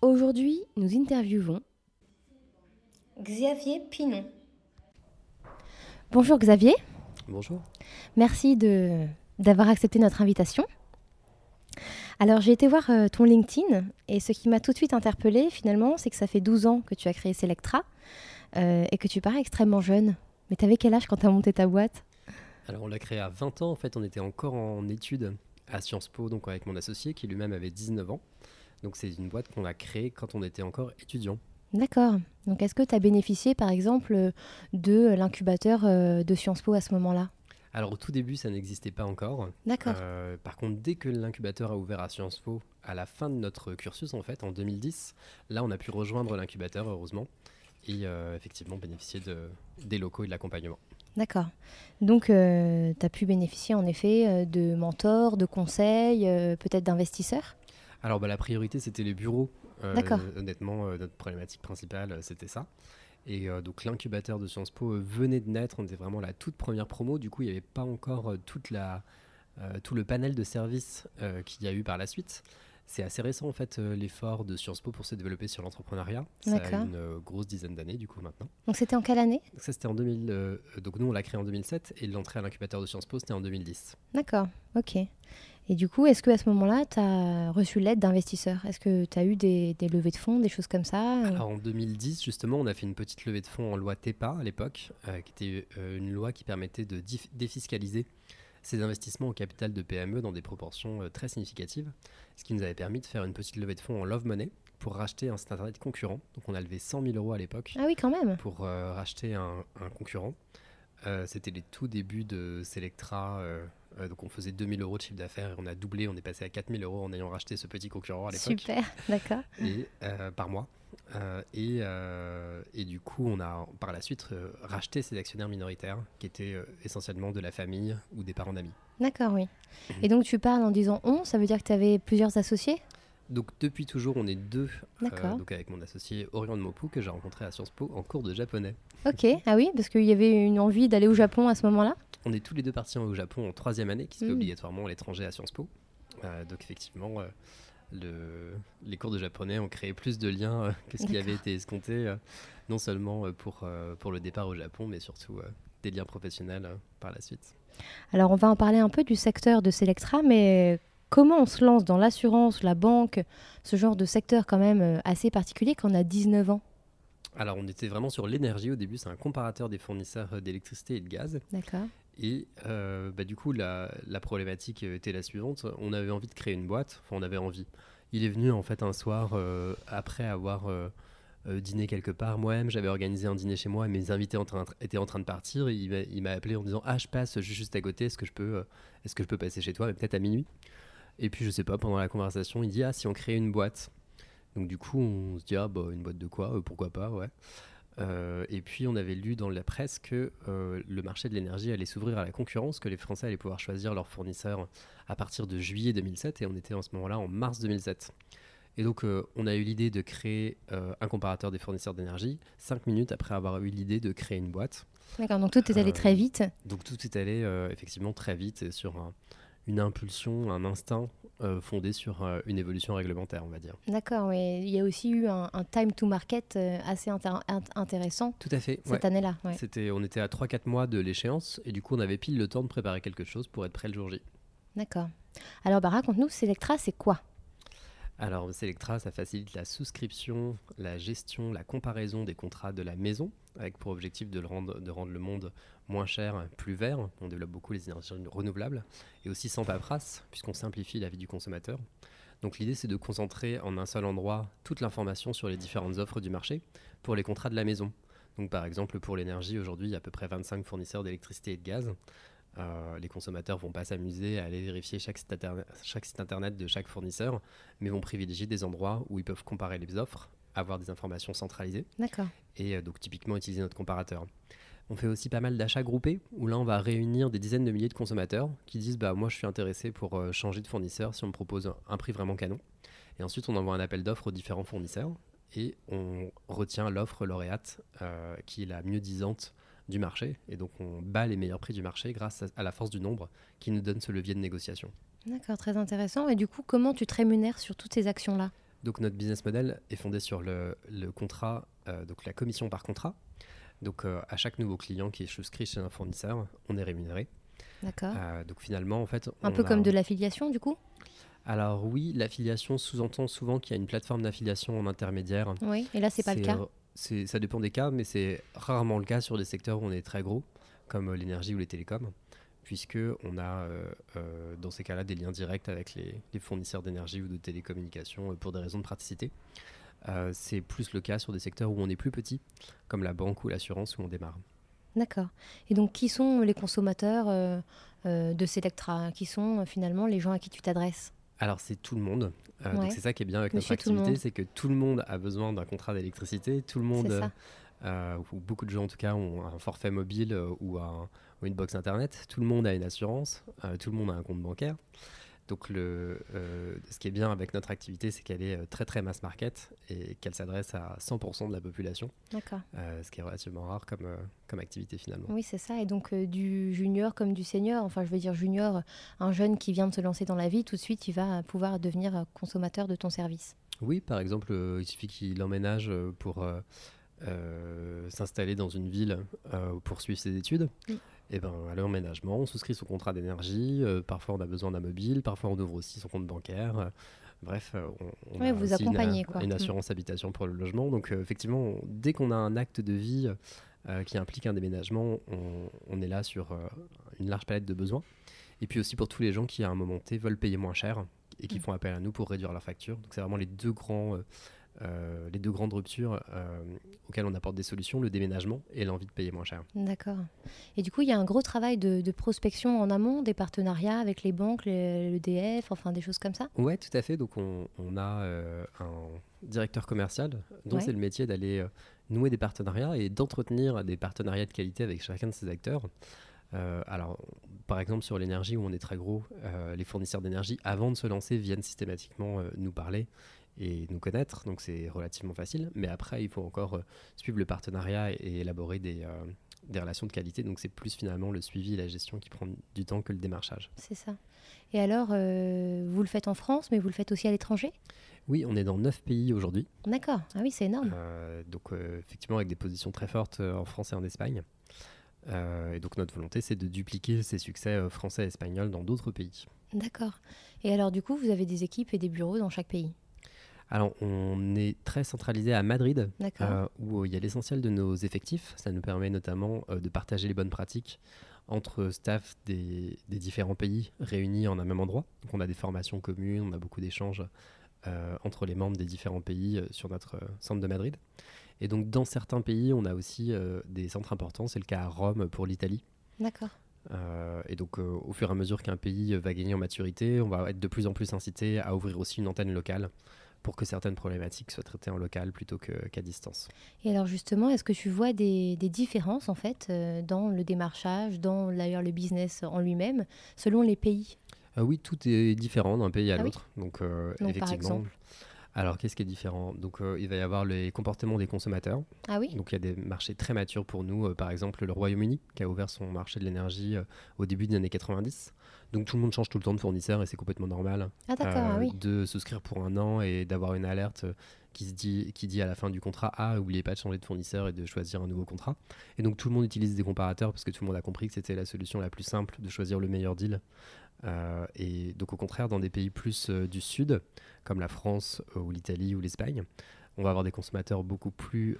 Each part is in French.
Aujourd'hui, nous interviewons Xavier Pinon. Bonjour Xavier. Bonjour. Merci de, d'avoir accepté notre invitation. Alors j'ai été voir euh, ton LinkedIn et ce qui m'a tout de suite interpellée finalement, c'est que ça fait 12 ans que tu as créé Selectra euh, et que tu parais extrêmement jeune. Mais tu avais quel âge quand tu as monté ta boîte? Alors on l'a créé à 20 ans, en fait on était encore en études à Sciences Po, donc avec mon associé qui lui-même avait 19 ans. Donc c'est une boîte qu'on a créée quand on était encore étudiant. D'accord. Donc est-ce que tu as bénéficié par exemple de l'incubateur euh, de Sciences Po à ce moment-là? Alors au tout début, ça n'existait pas encore. D'accord. Euh, par contre, dès que l'incubateur a ouvert à Sciences Po, à la fin de notre cursus en fait, en 2010, là on a pu rejoindre l'incubateur heureusement et euh, effectivement bénéficier de, des locaux et de l'accompagnement. D'accord. Donc tu as pu bénéficier en effet de mentors, de conseils, peut-être d'investisseurs? Alors bah, la priorité c'était les bureaux euh, D'accord. honnêtement, euh, notre problématique principale, euh, c'était ça. Et donc l'incubateur de Sciences Po venait de naître, on était vraiment la toute première promo, du coup il n'y avait pas encore toute la, tout le panel de services qu'il y a eu par la suite. C'est assez récent en fait l'effort de Sciences Po pour se développer sur l'entrepreneuriat. Ça a une grosse dizaine d'années du coup maintenant. Donc c'était en quelle année? Donc ça c'était en 2000, donc nous on l'a créé en 2007 et l'entrée à l'incubateur de Sciences Po c'était en 2010. D'accord, ok. Et du coup, est-ce que à ce moment-là, tu as reçu l'aide d'investisseurs? Est-ce que tu as eu des, des levées de fonds, des choses comme ça? Alors en 2010, justement, on a fait une petite levée de fonds en loi TEPA à l'époque, euh, qui était euh, une loi qui permettait de défiscaliser ces investissements au capital de PME dans des proportions euh, très significatives, ce qui nous avait permis de faire une petite levée de fonds en Love Money pour racheter un site internet concurrent. Donc on a levé 100 000 euros à l'époque Ah oui, quand même. pour euh, racheter un, un concurrent. Euh, C'était les tout débuts de Selectra. euh, donc on faisait 2000 euros de chiffre d'affaires et on a doublé, on est passé à 4000 euros en ayant racheté ce petit concurrent à l'époque Super, d'accord. et, euh, par mois. Euh, et, euh, et du coup, on a par la suite euh, racheté ces actionnaires minoritaires qui étaient euh, essentiellement de la famille ou des parents d'amis. D'accord, oui. Mhm. Et donc tu parles en disant on, ça veut dire que tu avais plusieurs associés? Donc depuis toujours, on est deux, euh, donc avec mon associé Orion de Mopu que j'ai rencontré à Sciences Po en cours de japonais. Ok, ah oui, parce qu'il y avait une envie d'aller au Japon à ce moment-là? On est tous les deux partis au Japon en troisième année, qui se fait Mm. obligatoirement à l'étranger à Sciences Po. Euh, donc effectivement, euh, le- les cours de japonais ont créé plus de liens que ce qui avait été escompté, non seulement pour, pour le départ au Japon, mais surtout des liens professionnels par la suite. Alors on va en parler un peu du secteur de Selectra, mais comment on se lance dans l'assurance, la banque, ce genre de secteur quand même euh, assez particulier quand on a 19 ans Alors on était vraiment sur l'énergie au début, c'est un comparateur des fournisseurs euh, d'électricité et de gaz. D'accord. Et euh, bah, du coup, la, la problématique était la suivante. On avait envie de créer une boîte. Enfin, on avait envie. Il est venu en fait un soir euh, après avoir euh, dîné quelque part. Moi-même, j'avais organisé un dîner chez moi et mes invités en train- étaient en train de partir. Il m'a- appelé en disant Ah, je passe je suis juste à côté. Est-ce que je peux, est-ce que je peux passer chez toi, mais peut-être à minuit? Et puis, je sais pas, pendant la conversation, il dit Ah, si on créait une boîte. Donc, du coup, on se dit Ah, bah, une boîte de quoi Euh, Pourquoi pas, ouais. Euh, et puis on avait lu dans la presse que euh, le marché de l'énergie allait s'ouvrir à la concurrence, que les Français allaient pouvoir choisir leurs fournisseurs à partir de juillet 2007, et on était en ce moment-là en mars 2007. Et donc on a eu l'idée de créer un comparateur des fournisseurs d'énergie, cinq minutes après avoir eu l'idée de créer une boîte. D'accord, donc tout est allé très vite. Donc tout est allé effectivement très vite et sur un- une impulsion, un instinct euh, fondé sur euh, une évolution réglementaire, on va dire. D'accord, oui. Il y a aussi eu un, un time to market euh, assez intér- int- intéressant Tout à fait. cette ouais. année-là. ouais. C'était, on était à 3-4 mois de l'échéance et du coup on avait pile le temps de préparer quelque chose pour être prêt le jour J. D'accord. Alors bah, raconte-nous, Selectra, c'est quoi? Alors, Selectra, ça facilite la souscription, la gestion, la comparaison des contrats de la maison, avec pour objectif de, rendre, rendre le monde moins cher, plus vert. On développe beaucoup les énergies renouvelables et aussi sans paperasse, puisqu'on simplifie la vie du consommateur. Donc l'idée, c'est de concentrer en un seul endroit toute l'information sur les différentes offres du marché pour les contrats de la maison. Donc par exemple, pour l'énergie, aujourd'hui, il y a à peu près 25 fournisseurs d'électricité et de gaz. Euh, les consommateurs vont pas s'amuser à aller vérifier chaque site, chaque site, internet de chaque fournisseur, mais vont privilégier des endroits où ils peuvent comparer les offres, avoir des informations centralisées. D'accord. Et euh, donc typiquement utiliser notre comparateur. On fait aussi pas mal d'achats groupés où là on va réunir des dizaines de milliers de consommateurs qui disent bah moi je suis intéressé pour euh, changer de fournisseur si on me propose un prix vraiment canon. Et ensuite on envoie un appel d'offres aux différents fournisseurs et on retient l'offre lauréate qui est la mieux disante du marché. Et donc, on bat les meilleurs prix du marché grâce à, la force du nombre qui nous donne ce levier de négociation. D'accord, très intéressant. Et du coup, comment tu te rémunères sur toutes ces actions-là? Donc, notre business model est fondé sur le, contrat, euh, donc la commission par contrat. Donc, euh, à chaque nouveau client qui est souscrit chez un fournisseur, on est rémunéré. D'accord. Euh, donc, finalement, en fait. Un peu comme de l'affiliation, du coup? Alors oui, l'affiliation sous-entend souvent qu'il y a une plateforme d'affiliation en intermédiaire. Oui, et là, c'est pas le cas? Ça dépend des cas, mais c'est rarement le cas sur des secteurs où on est très gros, comme euh, l'énergie ou les télécoms, puisque on a euh, euh, dans ces cas-là des liens directs avec les, fournisseurs d'énergie ou de télécommunications pour des raisons de praticité. c'est plus le cas sur des secteurs où on est plus petit, comme la banque ou l'assurance où on démarre. D'accord. Et donc, qui sont les consommateurs de Selectra? Qui sont finalement les gens à qui tu t'adresses? Alors c'est tout le monde. Euh, donc c'est ça qui est bien avec notre activité, c'est que tout le monde a besoin d'un contrat d'électricité. Tout le monde, euh, ou beaucoup de gens en tout cas, ont un forfait mobile euh, ou, ou, une box internet. Tout le monde a une assurance. tout le monde a un compte bancaire. Donc, le, euh, ce qui est bien avec notre activité, c'est qu'elle est euh, très très mass market et qu'elle s'adresse à 100% de la population. D'accord. Euh, ce qui est relativement rare comme, comme activité finalement. Oui, c'est ça. Et donc, du junior comme du senior, enfin, je veux dire junior, un jeune qui vient de se lancer dans la vie, tout de suite, il va pouvoir devenir consommateur de ton service. Oui, par exemple, il suffit qu'il emménage pour s'installer dans une ville pour suivre ses études. Et eh ben, à l'emménagement, on souscrit son contrat d'énergie. Euh, parfois, on a besoin d'un mobile. Parfois, on ouvre aussi son compte bancaire. Euh, bref, euh, on, a vous une, une, mm. assurance habitation pour le logement. Donc, effectivement, dès qu'on a un acte de vie qui implique un déménagement, on, est là sur une large palette de besoins. Et puis aussi pour tous les gens qui, à un moment T, veulent payer moins cher et qui mm. font appel à nous pour réduire leur facture. Donc, c'est vraiment les deux grands euh, les deux grandes ruptures euh, auxquelles on apporte des solutions, le déménagement et l'envie de payer moins cher. D'accord. Et du coup, il y a un gros travail de, prospection en amont, des partenariats avec les banques, le DF, enfin des choses comme ça? Oui, tout à fait. Donc on, a euh, un directeur commercial dont c'est le métier d'aller nouer des partenariats et d'entretenir des partenariats de qualité avec chacun de ces acteurs. alors, par exemple, sur l'énergie où on est très gros, les fournisseurs d'énergie, avant de se lancer, viennent systématiquement nous parler et nous connaître, donc c'est relativement facile. Mais après, il faut encore euh, suivre le partenariat et, élaborer des, euh, des, relations de qualité. Donc c'est plus finalement le suivi et la gestion qui prend du temps que le démarchage. C'est ça. Et alors, euh, vous le faites en France, mais vous le faites aussi à l'étranger? Oui, on est dans neuf pays aujourd'hui. D'accord, ah oui, c'est énorme. donc effectivement, avec des positions très fortes en France et en Espagne. et donc notre volonté, c'est de dupliquer ces succès français et espagnols dans d'autres pays. D'accord. Et alors du coup, vous avez des équipes et des bureaux dans chaque pays? Alors, on est très centralisé à Madrid, euh, où il y a l'essentiel de nos effectifs. Ça nous permet notamment euh, de partager les bonnes pratiques entre staff des, différents pays réunis en un même endroit. Donc, on a des formations communes, on a beaucoup d'échanges euh, entre les membres des différents pays sur notre centre de Madrid. Et donc, dans certains pays, on a aussi des centres importants. C'est le cas à Rome pour l'Italie. D'accord. et donc, au fur et à mesure qu'un pays va gagner en maturité, on va être de plus en plus incité à ouvrir aussi une antenne locale pour que certaines problématiques soient traitées en local plutôt qu'à distance. Et alors justement, est-ce que tu vois des, différences en fait euh, dans le démarchage, dans d'ailleurs le business en lui-même, selon les pays? Ah Oui, tout est différent d'un pays à ah l'autre. Donc, euh, effectivement. Alors, qu'est-ce qui est différent? Donc, euh, il va y avoir les comportements des consommateurs. Ah oui Donc, il y a des marchés très matures pour nous. par exemple, le Royaume-Uni, qui a ouvert son marché de l'énergie au début des années 90. Donc tout le monde change tout le temps de fournisseur et c'est complètement normal ah, ah oui. de souscrire pour un an et d'avoir une alerte qui, se dit, qui dit à la fin du contrat Ah, n'oubliez pas de changer de fournisseur et de choisir un nouveau contrat. Et donc tout le monde utilise des comparateurs parce que tout le monde a compris que c'était la solution la plus simple de choisir le meilleur deal et donc au contraire, dans des pays plus du sud, comme la France ou l'Italie ou l'Espagne, on va avoir des consommateurs beaucoup plus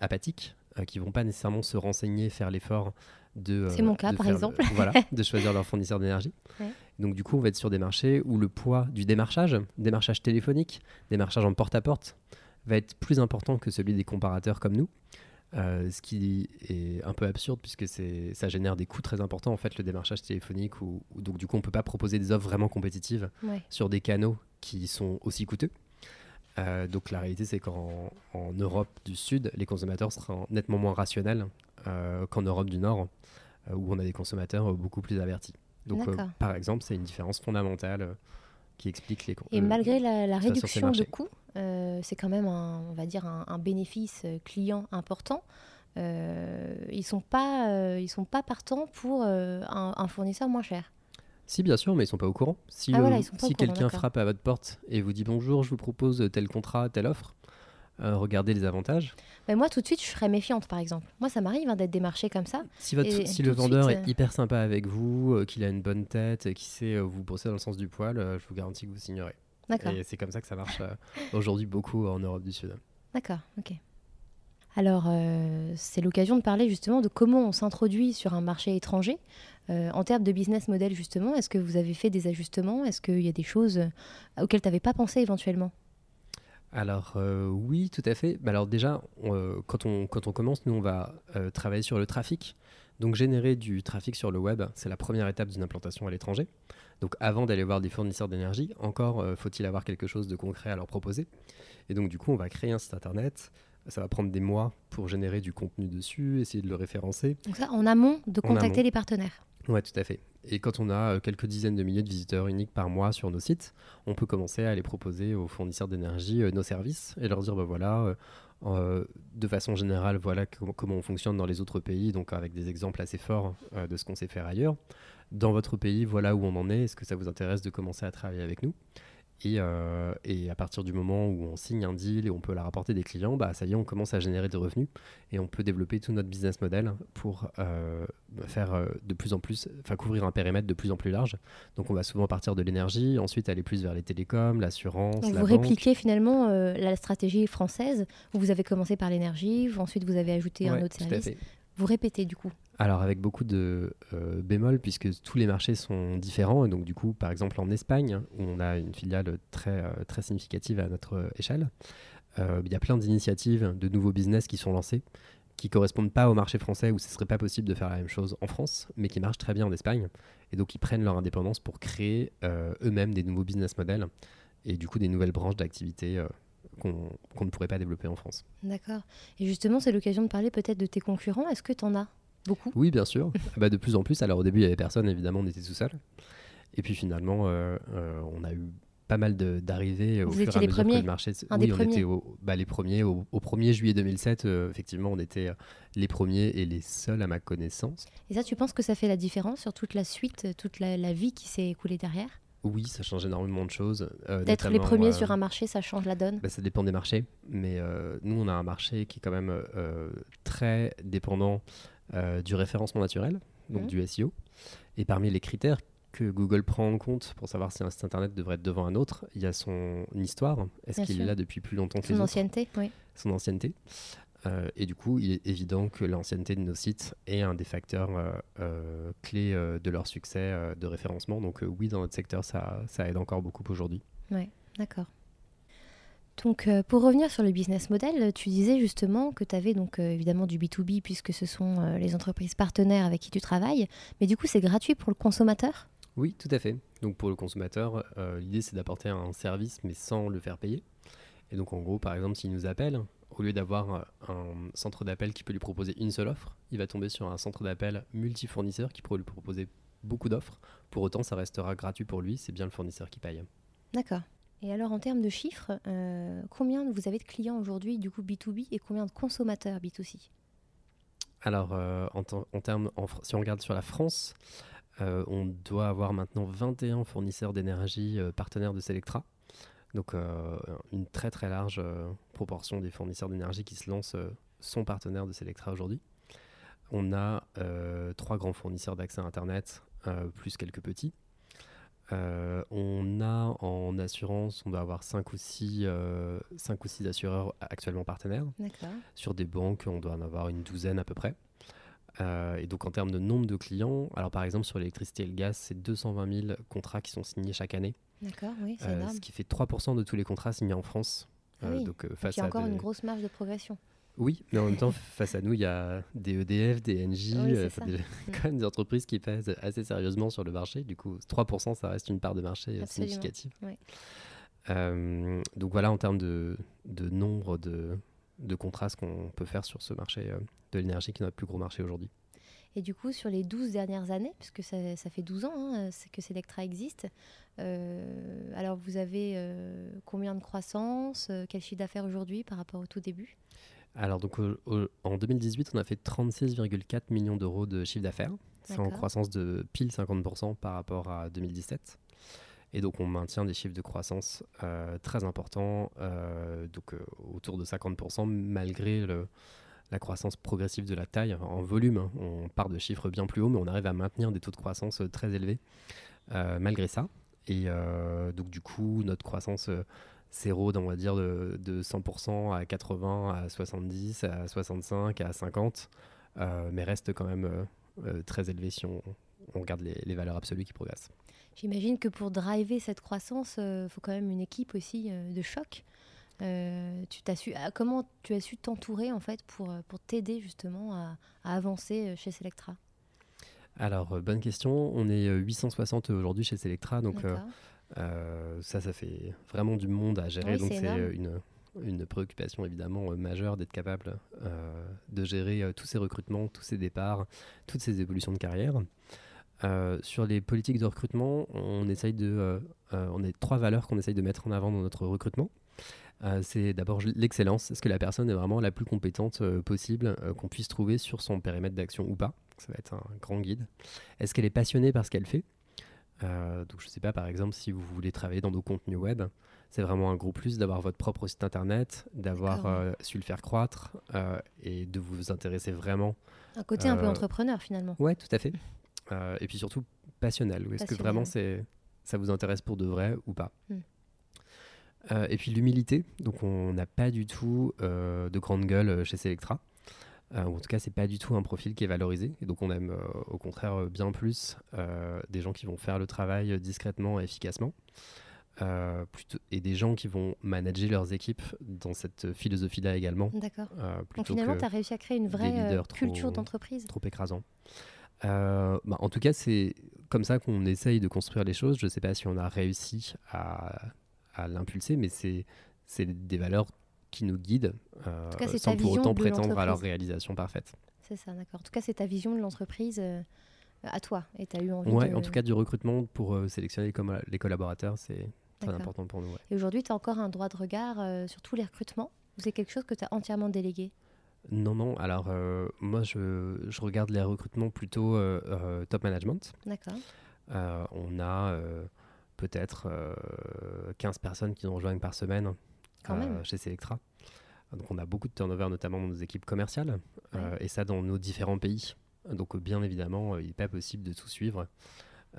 apathiques, qui vont pas nécessairement se renseigner, faire l'effort de. C'est mon cas, par exemple. voilà, de choisir leur fournisseur d'énergie. Donc du coup, on va être sur des marchés où le poids du démarchage, démarchage téléphonique, démarchage en porte-à-porte, va être plus important que celui des comparateurs comme nous. Euh, ce qui est un peu absurde puisque ça génère des coûts très importants en fait le démarchage téléphonique ou donc du coup on peut pas proposer des offres vraiment compétitives sur des canaux qui sont aussi coûteux. Euh, donc la réalité c'est qu'en Europe du Sud les consommateurs seront nettement moins rationnels euh, qu'en Europe du Nord où on a des consommateurs beaucoup plus avertis. Donc par exemple c'est une différence fondamentale qui explique les Et malgré la, réduction de coûts, euh, c'est quand même, un, on va dire, un, bénéfice euh, client important. Euh, ils sont pas, ils sont pas partants pour un, fournisseur moins cher. Si, bien sûr, mais ils sont pas au courant. Si, ah, si quelqu'un frappe à votre porte et vous dit bonjour, je vous propose tel contrat, telle offre, euh, regarder les avantages ben Moi, tout de suite, je serais méfiante, par exemple. Moi, ça m'arrive hein, d'être démarché comme ça. Si, votre, si le vendeur est euh, hyper sympa avec vous, euh, qu'il a une bonne tête, et qu'il sait vous brosser dans le sens du poil, je vous garantis que vous signerez. D'accord. Et c'est comme ça que ça marche aujourd'hui beaucoup en Europe du Sud. D'accord, ok. Alors, c'est l'occasion de parler justement de comment on s'introduit sur un marché étranger. en termes de business model, justement, est-ce que vous avez fait des ajustements? Est-ce qu'il y a des choses auxquelles tu n'avais pas pensé éventuellement? Alors euh, oui, tout à fait. Bah, alors déjà, euh, quand, on, quand on commence, nous, on va euh, travailler sur le trafic. Donc générer du trafic sur le web, c'est la première étape d'une implantation à l'étranger. Donc avant d'aller voir des fournisseurs d'énergie, encore faut-il avoir quelque chose de concret à leur proposer? Et donc du coup, on va créer un site internet. Ça va prendre des mois pour générer du contenu dessus, essayer de le référencer. Donc ça, en amont de contacter les partenaires. Oui, tout à fait. Et quand on a euh, quelques dizaines de milliers de visiteurs uniques par mois sur nos sites, on peut commencer à aller proposer aux fournisseurs d'énergie euh, nos services et leur dire, bah voilà, euh, de façon générale, voilà comment on fonctionne dans les autres pays, donc avec des exemples assez forts de ce qu'on sait faire ailleurs. Dans votre pays, voilà où on en est, est-ce que ça vous intéresse de commencer à travailler avec nous? Euh, et, à partir du moment où on signe un deal et on peut la rapporter des clients, bah, ça y est, on commence à générer des revenus et on peut développer tout notre business model pour euh, faire euh, de plus en plus, enfin couvrir un périmètre de plus en plus large. Donc on va souvent partir de l'énergie, ensuite aller plus vers les télécoms, l'assurance. vous répliquez finalement la stratégie française où vous avez commencé par l'énergie, ensuite vous avez ajouté un autre service. Vous répétez du coup alors avec beaucoup de euh, bémols puisque tous les marchés sont différents et donc du coup par exemple en Espagne où on a une filiale très, euh, très significative à notre échelle, euh, il y a plein d'initiatives de nouveaux business qui sont lancés qui correspondent pas au marché français où ce serait pas possible de faire la même chose en France mais qui marchent très bien en Espagne et donc ils prennent leur indépendance pour créer eux-mêmes des nouveaux business models et du coup des nouvelles branches d'activité qu'on ne pourrait pas développer en France. D'accord. Et justement, c'est l'occasion de parler peut-être de tes concurrents. Est-ce que tu en as? Beaucoup Oui, bien sûr. bah, de plus en plus. Alors au début, il n'y avait personne, évidemment, on était tout seul. Et puis finalement, euh, euh, on a eu pas mal d'arrivées au fur et à mesure que le marché. Un oui, on était bah, les premiers. Au, 1er juillet 2007, euh, effectivement, on était les premiers et les seuls à ma connaissance. Et ça, tu penses que ça fait la différence sur toute la suite, toute la vie qui s'est écoulée derrière? Oui, ça change énormément de choses. Euh, D'être les premiers euh, sur un marché, ça change la donne? Bah, Ça dépend des marchés. Mais euh, nous, on a un marché qui est quand même très dépendant du référencement naturel, donc mmh. du SEO. Et parmi les critères que Google prend en compte pour savoir si un site internet devrait être devant un autre, il y a son histoire. Est-ce qu'il est là depuis plus longtemps que son les ancienneté, oui. Son ancienneté. Euh, et du coup, il est évident que l'ancienneté de nos sites est un des facteurs euh, euh, clés de leur succès de référencement. Donc oui, dans notre secteur, ça, ça aide encore beaucoup aujourd'hui. Oui, d'accord. Donc, pour revenir sur le business model, tu disais justement que tu avais donc évidemment du B2B puisque ce sont les entreprises partenaires avec qui tu travailles, mais du coup, c'est gratuit pour le consommateur? Oui, tout à fait. Donc, pour le consommateur, l'idée c'est d'apporter un service mais sans le faire payer. Et donc, en gros, par exemple, s'il nous appelle, au lieu d'avoir euh, un centre d'appel qui peut lui proposer une seule offre, il va tomber sur un centre d'appel multi-fournisseur qui pourrait lui proposer beaucoup d'offres. Pour autant, ça restera gratuit pour lui, c'est bien le fournisseur qui paye. D'accord. Et alors, en termes de chiffres, euh, combien vous avez de clients aujourd'hui, du coup B2B, et combien de consommateurs B2C Alors, euh, en, termes, si on regarde sur la France, on doit avoir maintenant 21 fournisseurs d'énergie partenaires de Selectra. Donc euh, une très très large euh, proportion des fournisseurs d'énergie qui se lancent euh, sont partenaires de Selectra aujourd'hui. On a trois grands fournisseurs d'accès à Internet, plus quelques petits. Euh, on a en assurance, on doit avoir 5 ou 6, euh, cinq ou six assureurs actuellement partenaires. Sur des banques, on doit en avoir une douzaine à peu près. Euh, et donc en termes de nombre de clients, alors par exemple sur l'électricité et le gaz, c'est 220 000 contrats qui sont signés chaque année. D'accord, oui, c'est énorme. Ce qui fait 3% de tous les contrats signés en France. Ah donc, face il y a encore une grosse marge de progression. Oui, mais en même temps, face à nous, il y a des EDF, des NJ, euh, des, quand même des entreprises qui pèsent assez sérieusement sur le marché. Du coup, 3%, ça reste une part de marché euh, significative. Euh, donc voilà, en termes de, de nombre de, de contrats qu'on peut faire sur ce marché de l'énergie, qui est notre plus gros marché aujourd'hui. Et du coup, sur les 12 dernières années, puisque ça, ça fait 12 ans hein, que Selectra existe, alors vous avez combien de croissance Quel chiffre d'affaires aujourd'hui par rapport au tout début? Alors, donc, en 2018, on a fait 36,4 millions d'euros de chiffre d'affaires. C'est en croissance de pile 50% par rapport à 2017. Et donc, on maintient des chiffres de croissance euh, très importants, euh, donc euh, autour de 50%, malgré la croissance progressive de la taille. En volume, hein. on part de chiffres bien plus hauts, mais on arrive à maintenir des taux de croissance très élevés malgré ça. Et donc, du coup, notre croissance s'érode, on va dire, de, 100% à 80, à 70, à 65, à 50, euh, mais reste quand même euh, euh, très élevé si on, regarde les, valeurs absolues qui progressent. J'imagine que pour driver cette croissance, il faut quand même une équipe aussi de choc. tu as su, ah, comment tu as su t'entourer en fait pour, pour t'aider justement à, avancer chez Selectra? Alors, bonne question. On est 860 aujourd'hui chez Selectra, donc euh, ça, ça fait vraiment du monde à gérer. donc c'est une, une, préoccupation évidemment euh, majeure d'être capable euh, de gérer tous ces recrutements, tous ces départs, toutes ces évolutions de carrière. sur les politiques de recrutement, on essaye de, on a trois valeurs qu'on essaye de mettre en avant dans notre recrutement. c'est d'abord l'excellence. Est-ce que la personne est vraiment la plus compétente possible qu'on puisse trouver sur son périmètre d'action ou pas? Ça va être un grand guide. Est-ce qu'elle est passionnée par ce qu'elle fait? Euh, donc je ne sais pas, par exemple, si vous voulez travailler dans nos contenus web, c'est vraiment un gros plus d'avoir votre propre site internet, d'avoir euh, su le faire croître euh, et de vous intéresser vraiment. Un côté un peu entrepreneur finalement. Ouais, tout à fait. et puis surtout passionnel. Est-ce que vraiment c'est ça vous intéresse pour de vrai ou pas hmm. Et puis l'humilité. Donc on n'a pas du tout de grande gueule chez Selectra. Euh, en tout cas, c'est pas du tout un profil qui est valorisé. Et donc, on aime euh, au contraire euh, bien plus des gens qui vont faire le travail discrètement et efficacement. plutôt, et des gens qui vont manager leurs équipes dans cette philosophie-là également. D'accord. donc finalement, tu as réussi à créer une vraie culture d'entreprise. Trop écrasant. Bah, en tout cas, c'est comme ça qu'on essaye de construire les choses. Je ne sais pas si on a réussi à, à l'impulser, mais c'est des valeurs qui nous guident euh, sans pour autant prétendre à leur réalisation parfaite. C'est ça, d'accord. En tout cas, c'est ta vision de l'entreprise euh, à toi et tu as eu envie ouais, en tout cas, du recrutement pour euh, sélectionner les, les collaborateurs, c'est très important pour nous. Et aujourd'hui, tu as encore un droit de regard sur tous les recrutements ou c'est quelque chose que tu as entièrement délégué? Non, non. Alors, moi, je, je, regarde les recrutements plutôt top management. D'accord. on a peut-être 15 personnes qui nous rejoignent par semaine euh, chez Selectra. Donc on a beaucoup de turnover, notamment dans nos équipes commerciales, euh, et ça dans nos différents pays. Donc bien évidemment, euh, il n'est pas possible de tout suivre.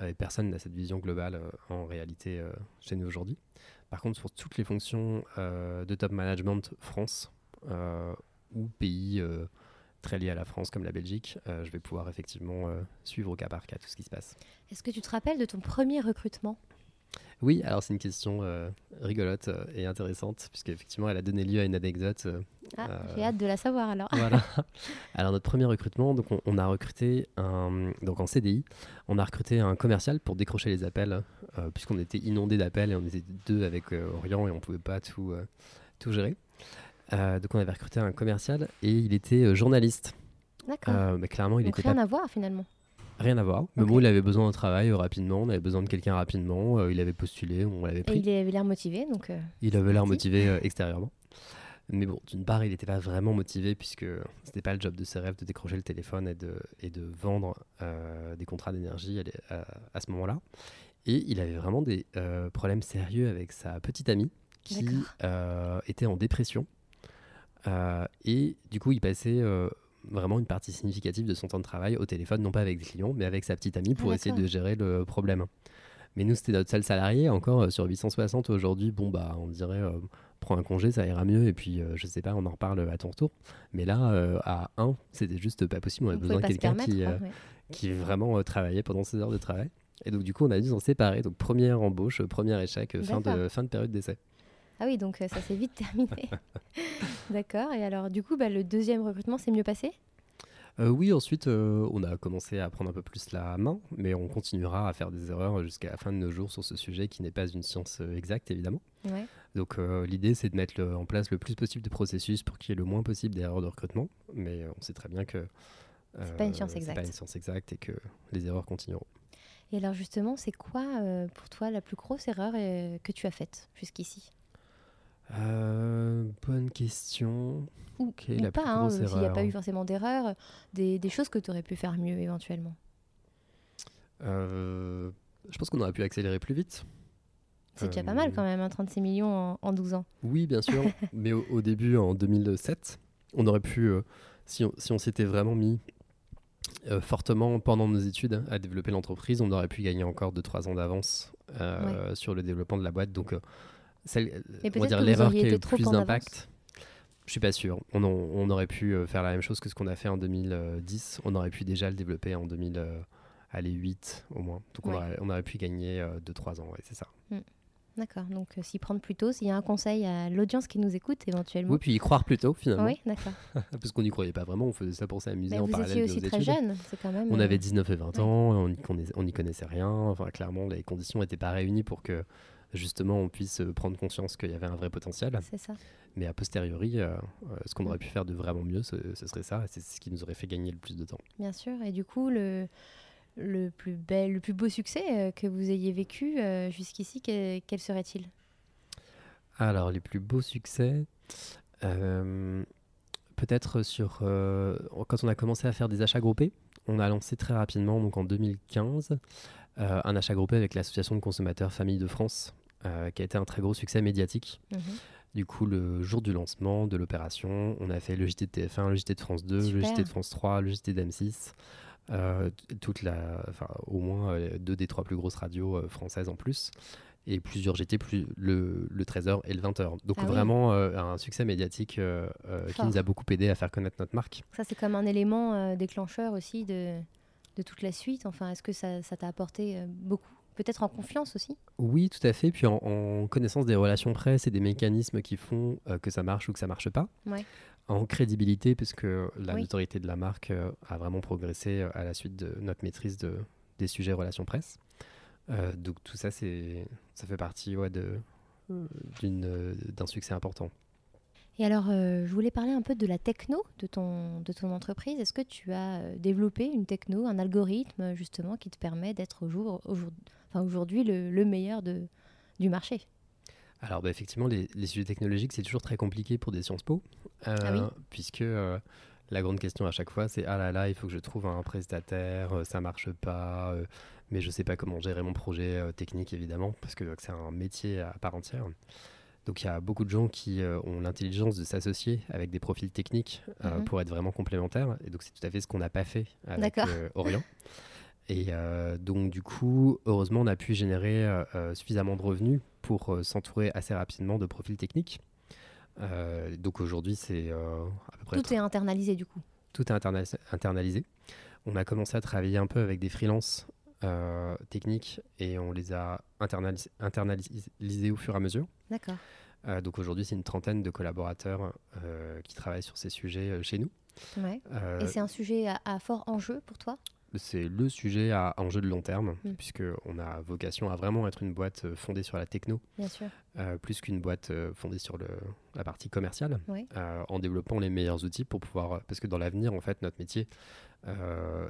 et personne n'a cette vision globale en réalité chez nous aujourd'hui. Par contre, sur toutes les fonctions de top management France ou pays très liés à la France comme la Belgique, je vais pouvoir effectivement suivre au cas par cas tout ce qui se passe. Est-ce que tu te rappelles de ton premier recrutement? Oui, alors c'est une question euh, rigolote euh, et intéressante, puisqu'effectivement, elle a donné lieu à une anecdote. Euh, ah, j'ai hâte de la savoir alors. voilà. Alors, notre premier recrutement, donc on, a recruté un. Donc en CDI, on a recruté un commercial pour décrocher les appels, puisqu'on était inondé d'appels et on était deux avec Orient et on ne pouvait pas tout, tout gérer. donc on avait recruté un commercial et il était journaliste. D'accord. mais clairement, il donc était rien à voir finalement. Rien à voir. Mais bon, il avait besoin de travail euh, rapidement, on avait besoin de quelqu'un rapidement, euh, il avait postulé, on l'avait pris. Et il avait l'air motivé, donc. Euh, il avait l'air motivé extérieurement. Mais bon, d'une part, il n'était pas vraiment motivé puisque c'était pas le job de ses rêves de décrocher le téléphone et de, et de vendre des contrats d'énergie à, à, ce moment-là. Et il avait vraiment des problèmes sérieux avec sa petite amie qui était en dépression. et du coup, il passait vraiment une partie significative de son temps de travail au téléphone, non pas avec des clients, mais avec sa petite amie pour essayer de gérer le problème. Mais nous, c'était notre seul salarié. Encore sur 860 aujourd'hui, bon, bah, on dirait prends un congé, ça ira mieux. Et puis, je sais pas, on en reparle à ton retour. Mais là, à 1, c'était juste pas possible. On avait besoin de quelqu'un qui, qui vraiment travaillait pendant ses heures de travail. Et donc, du coup, on a dû s'en séparer. Donc, première embauche, premier échec, fin de, fin de période d'essai. Ah oui, donc ça s'est vite terminé. D'accord. Et alors, du coup, bah, le deuxième recrutement s'est mieux passé? Euh, oui, ensuite, euh, on a commencé à prendre un peu plus la main, mais on continuera à faire des erreurs jusqu'à la fin de nos jours sur ce sujet qui n'est pas une science euh, exacte, évidemment. Donc, l'idée, c'est de mettre en place le plus possible de processus pour qu'il y ait le moins possible d'erreurs de recrutement, mais on sait très bien que c'est pas une science exacte. pas une science exacte et que les erreurs continueront. Et alors, justement, c'est quoi pour toi la plus grosse erreur que tu as faite jusqu'ici? Bonne question. Ou, pas, hein, s'il n'y a pas eu forcément d'erreur, des, des, choses que tu aurais pu faire mieux éventuellement euh, Je pense qu'on aurait pu accélérer plus vite. C'est déjà pas mal quand même, 36 hein, millions en, 12 ans. Oui, bien sûr. mais au, début, en 2007, on aurait pu, euh, si on si on s'était vraiment mis euh, fortement pendant nos études à développer l'entreprise, on aurait pu gagner encore 2-3 ans d'avance sur le développement de la boîte. Donc, celle, on va dire l'erreur qui a eu le plus d'impact je suis pas sûr. On, on, aurait pu euh, faire la même chose que ce qu'on a fait en 2010. On aurait pu déjà le développer en 2008 euh, au moins. Donc on, aurait, pu gagner 2-3 euh, ans, c'est ça. Mm. D'accord, donc s'y prendre plus tôt, s'il y a un conseil à l'audience qui nous écoute éventuellement. Oui, puis y croire plus tôt finalement. Oui, d'accord. Parce qu'on n'y croyait pas vraiment, on faisait ça pour s'amuser en parallèle aussi très jeune, c'est quand même. On avait 19 et 20 ans, on n'y connaissait rien. Enfin, clairement, les conditions n'étaient pas réunies pour que justement on puisse prendre conscience qu'il y avait un vrai potentiel. C'est ça. Mais a posteriori, euh, euh, ce qu'on aurait pu faire de vraiment mieux, ce, serait ça. C'est ce qui nous aurait fait gagner le plus de temps. Bien sûr. Et du coup, le, le, plus, bel, le plus beau succès euh, que vous ayez vécu jusqu'ici, quel, serait-il? Alors, les plus beaux succès Peut-être sur. quand on a commencé à faire des achats groupés, on a lancé très rapidement, donc en 2015, un achat groupé avec l'Association de consommateurs Famille de France, qui a été un très gros succès médiatique. Mmh du coup, le jour du lancement de l'opération, on a fait le JT de TF1, le JT de France 2, le JT de France 3, le JT d'M6. Euh, toute la, au moins euh, deux des trois plus grosses radios euh, françaises en plus et plusieurs JT plus le, le 13h et le 20h. Donc ah vraiment un succès médiatique qui nous a beaucoup aidé à faire connaître notre marque. Ça c'est comme un élément déclencheur aussi de, de, toute la suite. Enfin, est-ce que ça t'a apporté beaucoup? Peut-être en confiance aussi Oui, tout à fait. Puis en, connaissance des relations presse et des mécanismes qui font euh, que ça marche ou que ça marche pas. En crédibilité, puisque la notoriété de la marque euh, a vraiment progressé euh, à la suite de notre maîtrise de, des sujets relations presse. donc tout ça, c'est, ça fait partie ouais, de, d'un succès important. Et alors, je voulais parler un peu de la techno de ton, de ton entreprise. Est-ce que tu as développé une techno, un algorithme justement qui te permet d'être au jour, au jour, aujourd'hui le, meilleur de, du marché alors bah, effectivement, les, sujets technologiques, c'est toujours très compliqué pour des Sciences Po, euh, ah puisque euh, la grande question à chaque fois, c'est ah là là, il faut que je trouve un prestataire, ça euh, ça marche pas, mais je sais pas comment gérer mon projet technique évidemment, parce que c'est un métier à part entière. Donc il y a beaucoup de gens qui ont l'intelligence de s'associer avec des profils techniques mhm. pour être vraiment complémentaires, et donc c'est tout à fait ce qu'on n'a pas fait avec Orient. Et euh, donc, du coup, heureusement, on a pu générer euh, euh, suffisamment de revenus pour s'entourer assez rapidement de profils techniques. donc, aujourd'hui, c'est à peu près. Tout est internalisé, du coup. Tout est internalisé. On a commencé à travailler un peu avec des freelances techniques et on les a internalisés au fur et à mesure. D'accord. donc, aujourd'hui, c'est une trentaine de collaborateurs qui travaillent sur ces sujets chez nous. Ouais. et c'est un sujet à fort enjeu pour toi? C'est le sujet à enjeu de long terme, mm. puisqu'on a vocation à vraiment être une boîte euh, fondée sur la techno, euh, plus qu'une boîte euh, fondée sur le, la partie commerciale, en développant les meilleurs outils pour pouvoir, parce que dans l'avenir, en fait, notre métier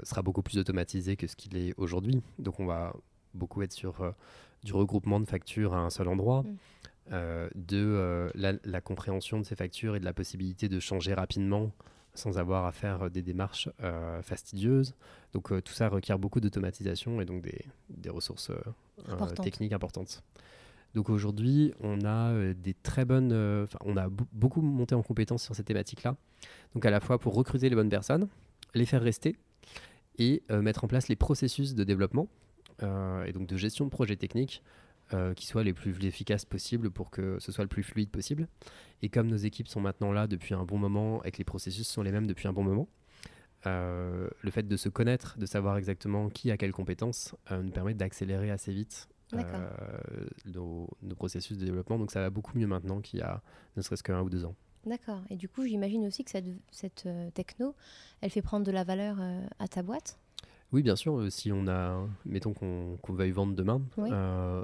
sera beaucoup plus automatisé que ce qu'il est aujourd'hui. Donc, on va beaucoup être sur du regroupement de factures à un seul endroit. Mm. de la, la, compréhension de ces factures et de la possibilité de changer rapidement sans avoir à faire des démarches euh, fastidieuses. Donc euh, tout ça requiert beaucoup d'automatisation et donc des, des ressources euh, techniques importantes. Donc aujourd'hui, on a des très bonnes, on a beaucoup monté en compétences sur ces thématiques-là. Donc à la fois pour recruter les bonnes personnes, les faire rester et mettre en place les processus de développement et donc de gestion de projets techniques qui soient les plus efficaces possibles pour que ce soit le plus fluide possible. Et comme nos équipes sont maintenant là depuis un bon moment et que les processus sont les mêmes depuis un bon moment, le fait de se connaître, de savoir exactement qui a quelles compétences, nous permet d'accélérer assez vite nos, nos, processus de développement. Donc ça va beaucoup mieux maintenant qu'il y a ne serait-ce qu'un ou deux ans. D'accord. Et du coup, j'imagine aussi que cette, cette euh, techno, elle fait prendre de la valeur euh, à ta boîte? Oui, bien sûr. Euh, si on a, mettons qu'on veuille vendre demain,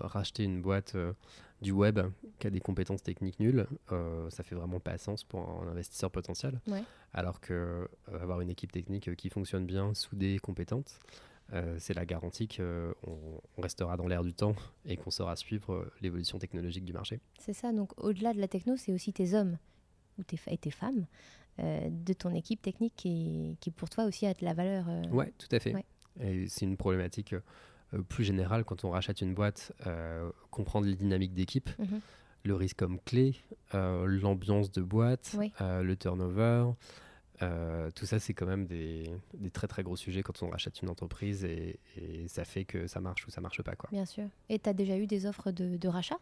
racheter une boîte du web qui a des compétences techniques nulles, ça fait vraiment pas sens pour un investisseur potentiel. Alors que avoir une équipe technique qui fonctionne bien, soudée, compétente, c'est la garantie qu'on on restera dans l'air du temps et qu'on saura suivre l'évolution technologique du marché. C'est ça, donc au-delà de la techno, c'est aussi tes hommes ou tes, et tes femmes euh, de ton équipe technique qui, qui, pour toi aussi a de la valeur. Euh, oui, tout à fait. Et c'est une problématique euh, plus générale quand on rachète une boîte, comprendre les dynamiques d'équipe, mhm. le risque comme clé, l'ambiance de boîte, le turnover. tout ça, c'est quand même des, des, très très gros sujets quand on rachète une entreprise et, et, ça fait que ça marche ou ça marche pas. Quoi. Bien sûr. Et tu as déjà eu des offres de, de rachat?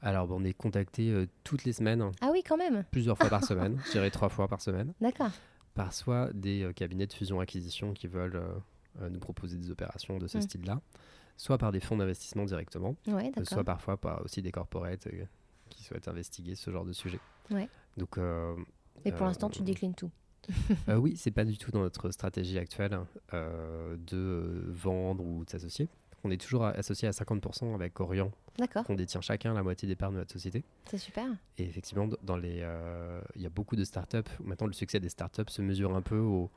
Alors, on est contacté euh, toutes les semaines. Ah oui, quand même. Plusieurs fois par semaine, je dirais trois fois par semaine. D'accord. Par soit des euh, cabinets de fusion-acquisition qui veulent euh, nous proposer des opérations de ce mm. style-là, soit par des fonds d'investissement directement, ouais, soit parfois par aussi des corporates qui souhaitent investiguer ce genre de sujet. Ouais. Donc, Et pour l'instant, tu déclines tout Oui, c'est pas du tout dans notre stratégie actuelle de vendre ou de s'associer. On est toujours associé à 50% avec Orion. D'accord. On détient chacun la moitié des parts de notre société. C'est super. Et effectivement, dans les, euh, il y a beaucoup de startups. Maintenant, le succès des startups se mesure un peu au,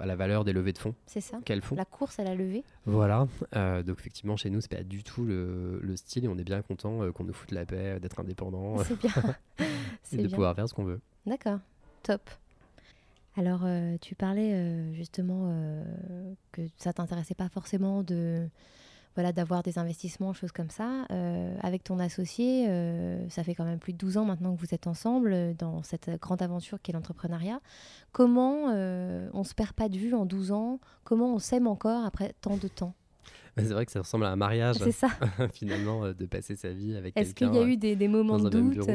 à la valeur des levées de fonds. C'est ça. Qu'elles font. La course à la levée. Voilà. Euh, donc effectivement, chez nous, c'est pas du tout le, style et on est bien content euh, qu'on nous foute la paix, d'être indépendant. C'est bien. et de pouvoir faire ce qu'on veut. D'accord. Top. Alors, tu parlais justement que ça t'intéressait pas forcément de voilà, d'avoir des investissements, choses comme ça. Euh, avec ton associé, euh, ça fait quand même plus de 12 ans maintenant que vous êtes ensemble euh, dans cette grande aventure qu'est l'entrepreneuriat. Comment on ne se perd pas de vue en 12 ans? Comment on s'aime encore après tant de temps? C'est vrai que ça ressemble à un mariage, c'est ça. finalement, de passer sa vie avec quelqu'un. Est-ce qu'il y a eu des, des moments de doute?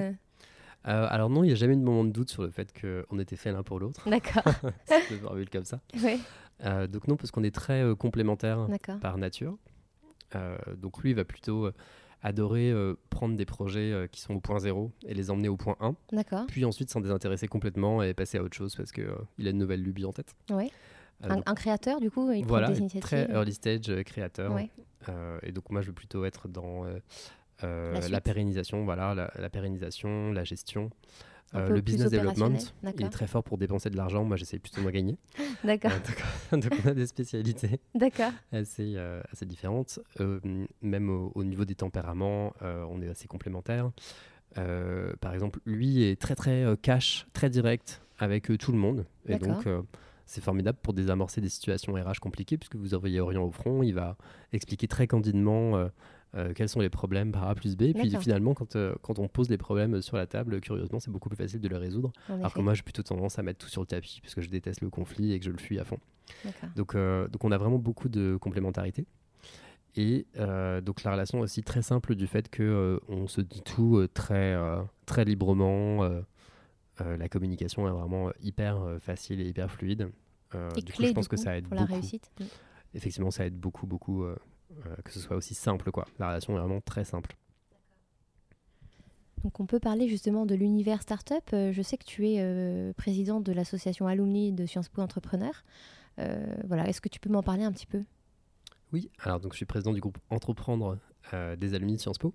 Alors non, il n'y a jamais eu de moment de doute sur le fait qu'on était fait l'un pour l'autre. D'accord. C'est vu comme ça. Ouais. donc non, parce qu'on est très complémentaires par nature. Euh, donc lui, il va plutôt euh, adorer euh, prendre des projets qui sont au point 0 et les emmener au point 1. D'accord. Puis ensuite s'en désintéresser complètement et passer à autre chose parce qu'il il a une nouvelle lubie en tête. Oui. Un, créateur, du coup, il voilà, prend des initiatives. Très early stage créateur. et donc moi, je veux plutôt être dans la, pérennisation, voilà, la, la, pérennisation, la gestion. Euh, le business development, il est très fort pour dépenser de l'argent. Moi, j'essaie plutôt de gagner. D'accord. Euh, donc, on a des spécialités D'accord. assez, euh, assez différentes. même au, niveau des tempéraments, on est assez complémentaires. par exemple, lui est très, très cash, très direct avec tout le monde. Et donc, c'est formidable pour désamorcer des situations RH compliquées, puisque vous envoyez Orient au front. Il va expliquer très candidement euh, quels sont les problèmes par A plus B. Et puis finalement, quand, euh, quand on pose les problèmes sur la table, curieusement, c'est beaucoup plus facile de les résoudre. alors que moi, j'ai plutôt tendance à mettre tout sur le tapis, parce que je déteste le conflit et que je le fuis à fond. Donc, euh, donc on a vraiment beaucoup de complémentarité. Et donc la relation aussi très simple du fait que on se dit tout très, très librement. la communication est vraiment hyper facile et hyper fluide. et du coup, je pense que ça aide pour beaucoup. la réussite. Effectivement, ça aide beaucoup, beaucoup que ce soit aussi simple. Quoi. La relation est vraiment très simple. Donc on peut parler justement de l'univers startup. Euh, je sais que tu es euh, président de l'association alumni de Sciences Po Entrepreneurs. voilà, est-ce que tu peux m'en parler un petit peu? Oui, alors donc je suis président du groupe Entreprendre des alumni de Sciences Po.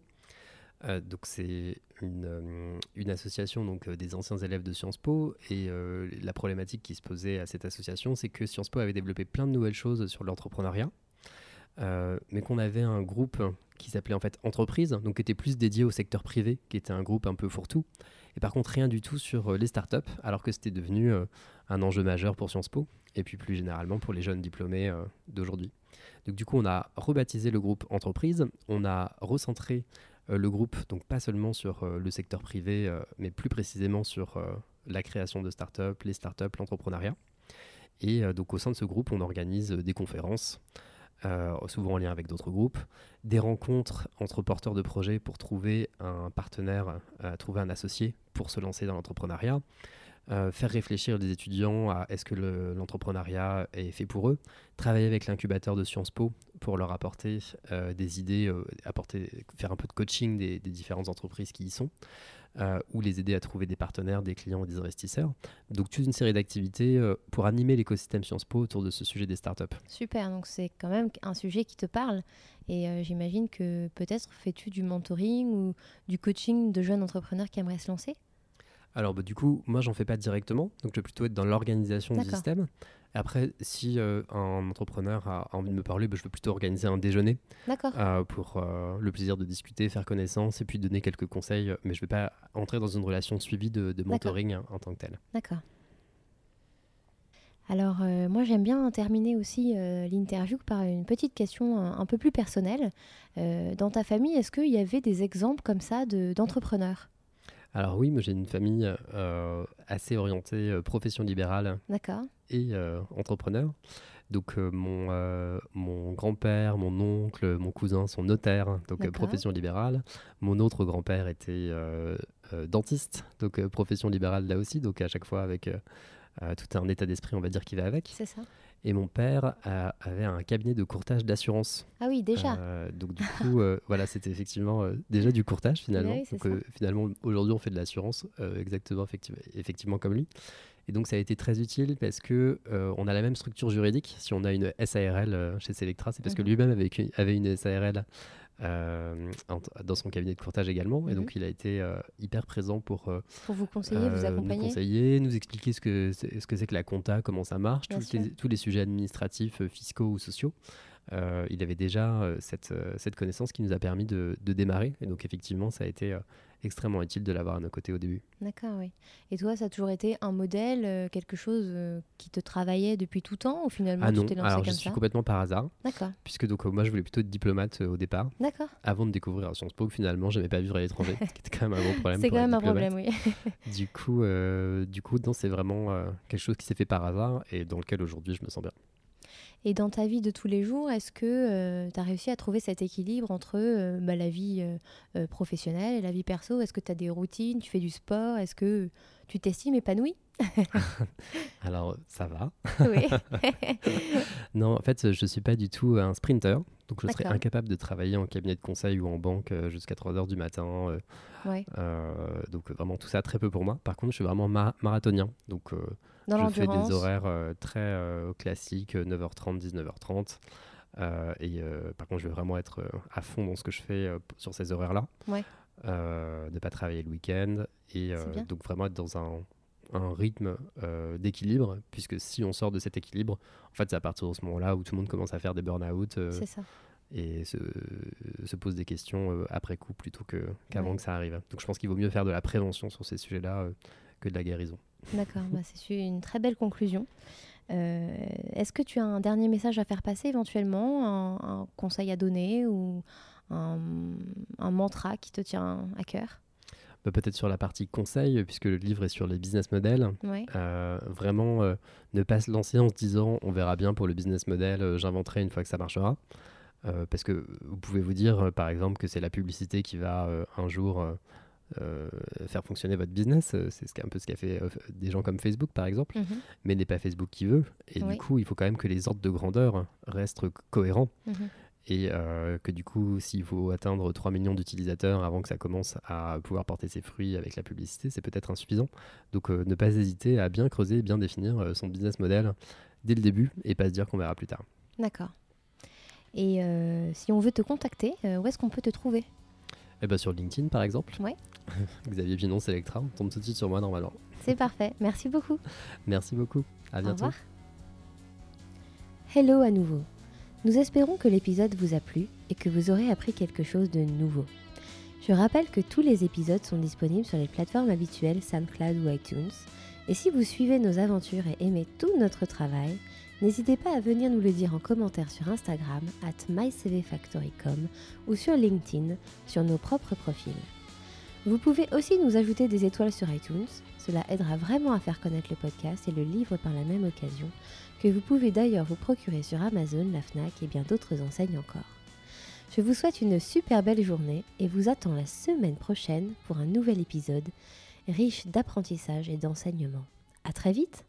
donc c'est une, une, association donc des anciens élèves de Sciences Po et la problématique qui se posait à cette association, c'est que Sciences Po avait développé plein de nouvelles choses sur l'entrepreneuriat euh, mais qu'on avait un groupe qui s'appelait en fait Entreprise, donc qui était plus dédié au secteur privé, qui était un groupe un peu fourre-tout. Et par contre, rien du tout sur euh, les startups, alors que c'était devenu euh, un enjeu majeur pour Sciences Po, et puis plus généralement pour les jeunes diplômés d'aujourd'hui. Donc du coup, on a rebaptisé le groupe Entreprise, on a recentré le groupe, donc pas seulement sur le secteur privé, mais plus précisément sur la création de startups, les startups, l'entrepreneuriat. Et donc au sein de ce groupe, on organise des conférences euh, souvent en lien avec d'autres groupes, des rencontres entre porteurs de projets pour trouver un partenaire, euh, trouver un associé pour se lancer dans l'entrepreneuriat, euh, faire réfléchir les étudiants à est-ce que l'entrepreneuriat est fait pour eux, travailler avec l'incubateur de Sciences Po pour leur apporter des idées, apporter, faire un peu de coaching des, des différentes entreprises qui y sont. Euh, ou les aider à trouver des partenaires, des clients et des investisseurs. Donc toute une série d'activités euh, pour animer l'écosystème Sciences Po autour de ce sujet des startups. Super, donc c'est quand même un sujet qui te parle et euh, j'imagine que peut-être fais-tu du mentoring ou du coaching de jeunes entrepreneurs qui aimeraient se lancer? Alors, bah, du coup, moi, j'en fais pas directement. Donc, je vais plutôt être dans l'organisation du système. Après, si euh, un entrepreneur a envie de me parler, bah, je veux plutôt organiser un déjeuner euh, pour euh, le plaisir de discuter, faire connaissance et puis donner quelques conseils. Mais je ne vais pas entrer dans une relation suivie de, mentoring en tant que tel. D'accord. Alors, moi, j'aime bien terminer aussi l'interview par une petite question un, peu plus personnelle. dans ta famille, est-ce qu'il y avait des exemples comme ça d'entrepreneurs? Alors oui, moi j'ai une famille euh, assez orientée euh, profession libérale et euh, entrepreneur. Donc mon, mon grand-père, mon oncle, mon cousin sont notaires, donc profession libérale. Mon autre grand-père était dentiste, donc profession libérale là aussi, donc à chaque fois avec tout un état d'esprit, on va dire, qui va avec. C'est ça. Et mon père avait un cabinet de courtage d'assurance. Ah oui, déjà. Euh, donc du coup, euh, voilà, c'était effectivement euh, déjà du courtage finalement. donc finalement, aujourd'hui, on fait de l'assurance exactement effectivement, effectivement comme lui. Et donc ça a été très utile parce que on a la même structure juridique. Si on a une SARL chez Selectra, c'est parce que mhm. lui-même avait, avait, une SARL euh, dans son cabinet de courtage également. Et donc, mhm. il a été euh, hyper présent pour, euh, pour vous conseiller, vous accompagner. Nous conseiller, nous expliquer ce que c'est ce que, que la compta, comment ça marche, tous les, tous les, sujets administratifs, fiscaux ou sociaux. il avait déjà cette, cette, connaissance qui nous a permis de, de, démarrer. Et donc, effectivement, ça a été extrêmement utile de l'avoir à nos côtés au début. D'accord, oui. Et toi, ça a toujours été un modèle, euh, quelque chose euh, qui te travaillait depuis tout temps ou finalement ah tu t'es lancé Alors, je suis complètement par hasard. D'accord. Puisque donc euh, moi, je voulais plutôt être diplomate au départ. D'accord. Avant de découvrir Sciences Po, finalement, je n'aimais pas vivre à l'étranger, ce qui était quand même un gros problème. C'est quand même un problème, oui. du coup, du coup, c'est vraiment quelque chose qui s'est fait par hasard et dans lequel aujourd'hui je me sens bien. Et dans ta vie de tous les jours, est-ce que euh, tu as réussi à trouver cet équilibre entre euh, bah, la vie euh, professionnelle et la vie perso? Est-ce que tu as des routines, tu fais du sport? Est-ce que tu t'estimes épanoui Alors, ça va. Oui. non, en fait, je ne suis pas du tout un sprinter. Donc, je serais incapable de travailler en cabinet de conseil ou en banque jusqu'à 3 heures du matin. donc, vraiment, tout ça, très peu pour moi. Par contre, je suis vraiment marathonien. Donc, je fais des horaires euh, très euh, classiques, 9h30, 19h30. Euh, et par contre, je vais vraiment être à fond dans ce que je fais sur ces horaires-là. Ouais. ne pas travailler le week-end. Et donc vraiment être dans un, un rythme d'équilibre, puisque si on sort de cet équilibre, en fait, c'est à partir de ce moment-là où tout le monde commence à faire des burn-out. Et se, se, pose des questions après coup plutôt qu'avant que ça arrive. Donc je pense qu'il vaut mieux faire de la prévention sur ces sujets-là que de la guérison. D'accord, bah c'est une très belle conclusion. Euh, est-ce que tu as un dernier message à faire passer éventuellement, un, conseil à donner ou un, mantra qui te tient à cœur? Bah, Peut-être sur la partie conseil, puisque le livre est sur les business models. Euh, vraiment, euh, ne pas se lancer en se disant on verra bien pour le business model, j'inventerai une fois que ça marchera. parce que vous pouvez vous dire, par exemple, que c'est la publicité qui va un jour euh, faire fonctionner votre business. Euh, c'est un peu ce qu'a fait euh, des gens comme Facebook, par exemple, mhm. mais n'est pas Facebook qui veut. Et du coup, il faut quand même que les ordres de grandeur restent cohérents. Mhm. Et que du coup, s'il faut atteindre 3 millions d'utilisateurs avant que ça commence à pouvoir porter ses fruits avec la publicité, c'est peut-être insuffisant. Donc ne pas hésiter à bien creuser, bien définir son business model dès le début et pas se dire qu'on verra plus tard. D'accord. Et si on veut te contacter, où est-ce qu'on peut te trouver? Eh ben, sur LinkedIn par exemple. Ouais. Xavier Pinon, Selectra, on tombe tout de suite sur moi normalement. C'est parfait, merci beaucoup. Merci beaucoup, à bientôt. Au revoir. Hello à nouveau. Nous espérons que l'épisode vous a plu et que vous aurez appris quelque chose de nouveau. Je rappelle que tous les épisodes sont disponibles sur les plateformes habituelles SoundCloud ou iTunes. Et si vous suivez nos aventures et aimez tout notre travail, N'hésitez pas à venir nous le dire en commentaire sur Instagram, at mycvfactory.com ou sur LinkedIn, sur nos propres profils. Vous pouvez aussi nous ajouter des étoiles sur iTunes, cela aidera vraiment à faire connaître le podcast et le livre par la même occasion, que vous pouvez d'ailleurs vous procurer sur Amazon, la FNAC et bien d'autres enseignes encore. Je vous souhaite une super belle journée et vous attends la semaine prochaine pour un nouvel épisode riche d'apprentissage et d'enseignement. À très vite